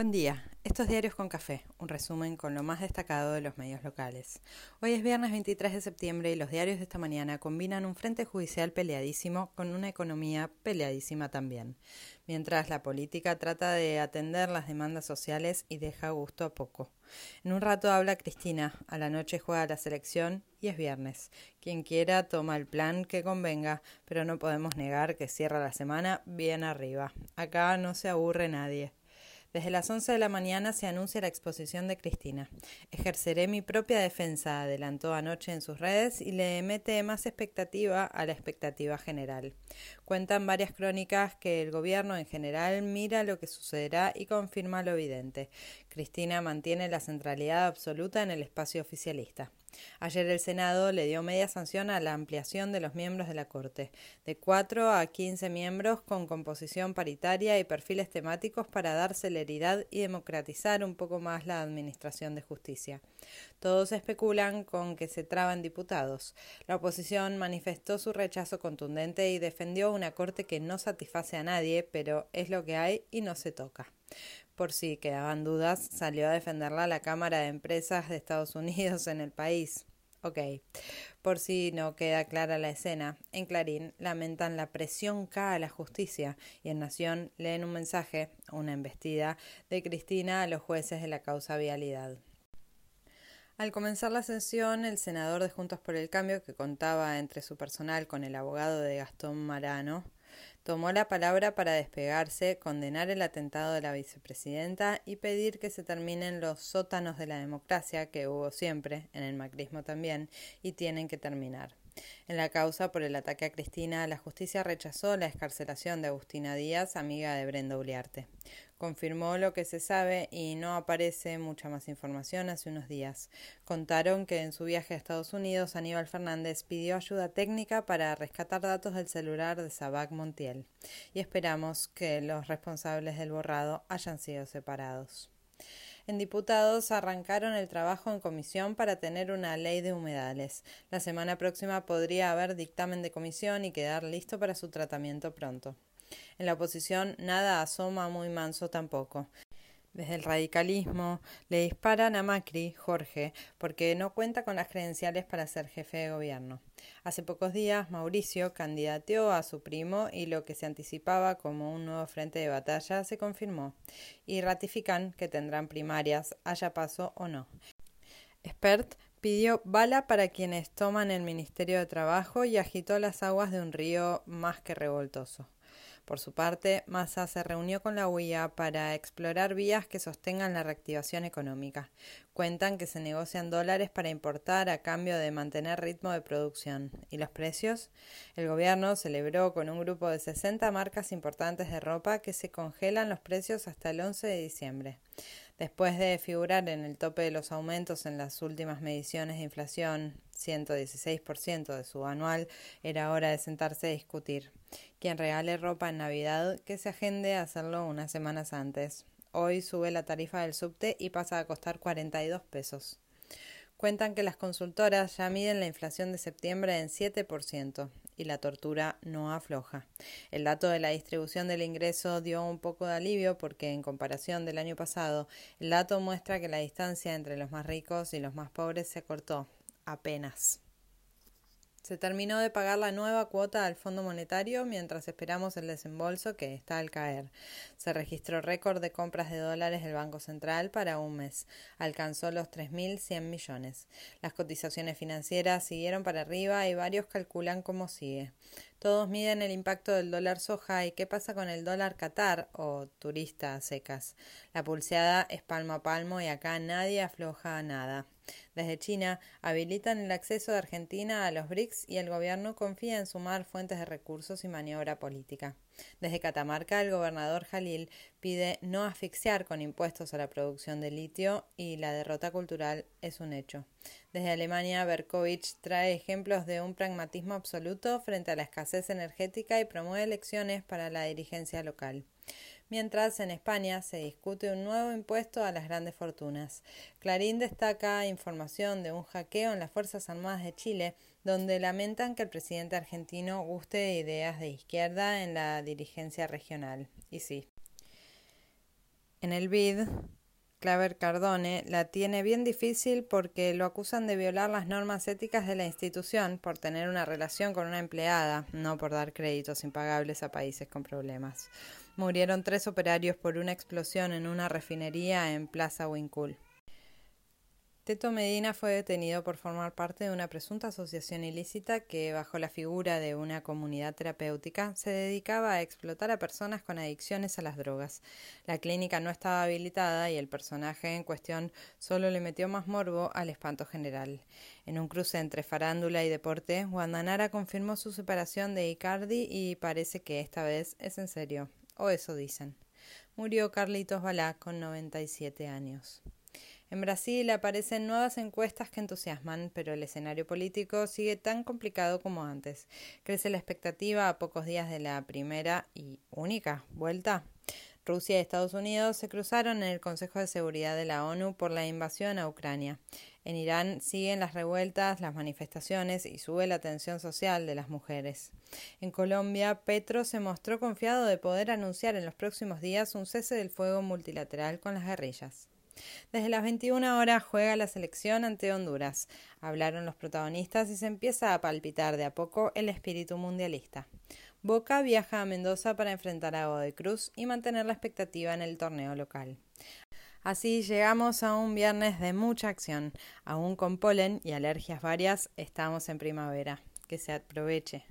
Buen día. Estos diarios con café, un resumen con lo más destacado de los medios locales. Hoy es viernes 23 de septiembre y los diarios de esta mañana combinan un frente judicial peleadísimo con una economía peleadísima también, mientras la política trata de atender las demandas sociales y deja gusto a poco. En un rato habla Cristina, a la noche juega la selección y es viernes. Quien quiera toma el plan que convenga, pero no podemos negar que cierra la semana bien arriba. Acá no se aburre nadie. Desde las 11 de la mañana se anuncia la exposición de Cristina. Ejerceré mi propia defensa, adelantó anoche en sus redes y le mete más expectativa a la expectativa general. Cuentan varias crónicas que el gobierno en general mira lo que sucederá y confirma lo evidente. Cristina mantiene la centralidad absoluta en el espacio oficialista. Ayer el Senado le dio media sanción a la ampliación de los miembros de la Corte, de cuatro a quince miembros con composición paritaria y perfiles temáticos para dar celeridad y democratizar un poco más la administración de justicia. Todos especulan con que se traban diputados. La oposición manifestó su rechazo contundente y defendió una Corte que no satisface a nadie, pero es lo que hay y no se toca por si quedaban dudas, salió a defenderla la Cámara de Empresas de Estados Unidos en el país. Ok, por si no queda clara la escena, en Clarín lamentan la presión K a la justicia y en Nación leen un mensaje, una embestida, de Cristina a los jueces de la causa vialidad. Al comenzar la sesión, el senador de Juntos por el Cambio, que contaba entre su personal con el abogado de Gastón Marano, tomó la palabra para despegarse, condenar el atentado de la vicepresidenta y pedir que se terminen los sótanos de la democracia que hubo siempre, en el macrismo también, y tienen que terminar. En la causa por el ataque a Cristina, la justicia rechazó la escarcelación de Agustina Díaz, amiga de Brenda Uliarte. Confirmó lo que se sabe y no aparece mucha más información hace unos días. Contaron que en su viaje a Estados Unidos Aníbal Fernández pidió ayuda técnica para rescatar datos del celular de Sabac Montiel y esperamos que los responsables del borrado hayan sido separados. En diputados arrancaron el trabajo en comisión para tener una ley de humedales. La semana próxima podría haber dictamen de comisión y quedar listo para su tratamiento pronto. En la oposición nada asoma muy manso tampoco. Desde el radicalismo le disparan a Macri, Jorge, porque no cuenta con las credenciales para ser jefe de gobierno. Hace pocos días Mauricio candidateó a su primo y lo que se anticipaba como un nuevo frente de batalla se confirmó y ratifican que tendrán primarias, haya paso o no. Expert pidió bala para quienes toman el Ministerio de Trabajo y agitó las aguas de un río más que revoltoso. Por su parte, Massa se reunió con la UIA para explorar vías que sostengan la reactivación económica. Cuentan que se negocian dólares para importar a cambio de mantener ritmo de producción. ¿Y los precios? El gobierno celebró con un grupo de 60 marcas importantes de ropa que se congelan los precios hasta el 11 de diciembre. Después de figurar en el tope de los aumentos en las últimas mediciones de inflación, 116% de su anual, era hora de sentarse a discutir. Quien regale ropa en Navidad, que se agende a hacerlo unas semanas antes. Hoy sube la tarifa del subte y pasa a costar 42 pesos. Cuentan que las consultoras ya miden la inflación de septiembre en 7% y la tortura no afloja. El dato de la distribución del ingreso dio un poco de alivio porque en comparación del año pasado, el dato muestra que la distancia entre los más ricos y los más pobres se acortó apenas. Se terminó de pagar la nueva cuota al Fondo Monetario mientras esperamos el desembolso que está al caer. Se registró récord de compras de dólares del Banco Central para un mes. Alcanzó los 3.100 millones. Las cotizaciones financieras siguieron para arriba y varios calculan cómo sigue. Todos miden el impacto del dólar soja y qué pasa con el dólar Qatar o turista secas. La pulseada es palmo a palmo y acá nadie afloja nada. Desde China habilitan el acceso de Argentina a los BRICS y el gobierno confía en sumar fuentes de recursos y maniobra política. Desde Catamarca, el gobernador Jalil pide no asfixiar con impuestos a la producción de litio y la derrota cultural es un hecho. Desde Alemania, Berkovich trae ejemplos de un pragmatismo absoluto frente a la escasez energética y promueve elecciones para la dirigencia local mientras en España se discute un nuevo impuesto a las grandes fortunas. Clarín destaca información de un hackeo en las Fuerzas Armadas de Chile, donde lamentan que el presidente argentino guste de ideas de izquierda en la dirigencia regional. Y sí. En el BID, Claver Cardone la tiene bien difícil porque lo acusan de violar las normas éticas de la institución por tener una relación con una empleada, no por dar créditos impagables a países con problemas. Murieron tres operarios por una explosión en una refinería en Plaza Wincul. Teto Medina fue detenido por formar parte de una presunta asociación ilícita que, bajo la figura de una comunidad terapéutica, se dedicaba a explotar a personas con adicciones a las drogas. La clínica no estaba habilitada y el personaje en cuestión solo le metió más morbo al espanto general. En un cruce entre farándula y deporte, Guandanara confirmó su separación de Icardi y parece que esta vez es en serio, o eso dicen. Murió Carlitos Balá con 97 años. En Brasil aparecen nuevas encuestas que entusiasman, pero el escenario político sigue tan complicado como antes. Crece la expectativa a pocos días de la primera y única vuelta. Rusia y Estados Unidos se cruzaron en el Consejo de Seguridad de la ONU por la invasión a Ucrania. En Irán siguen las revueltas, las manifestaciones y sube la tensión social de las mujeres. En Colombia, Petro se mostró confiado de poder anunciar en los próximos días un cese del fuego multilateral con las guerrillas. Desde las 21 horas juega la selección ante Honduras. Hablaron los protagonistas y se empieza a palpitar de a poco el espíritu mundialista. Boca viaja a Mendoza para enfrentar a Godoy Cruz y mantener la expectativa en el torneo local. Así llegamos a un viernes de mucha acción. Aún con polen y alergias varias, estamos en primavera. Que se aproveche.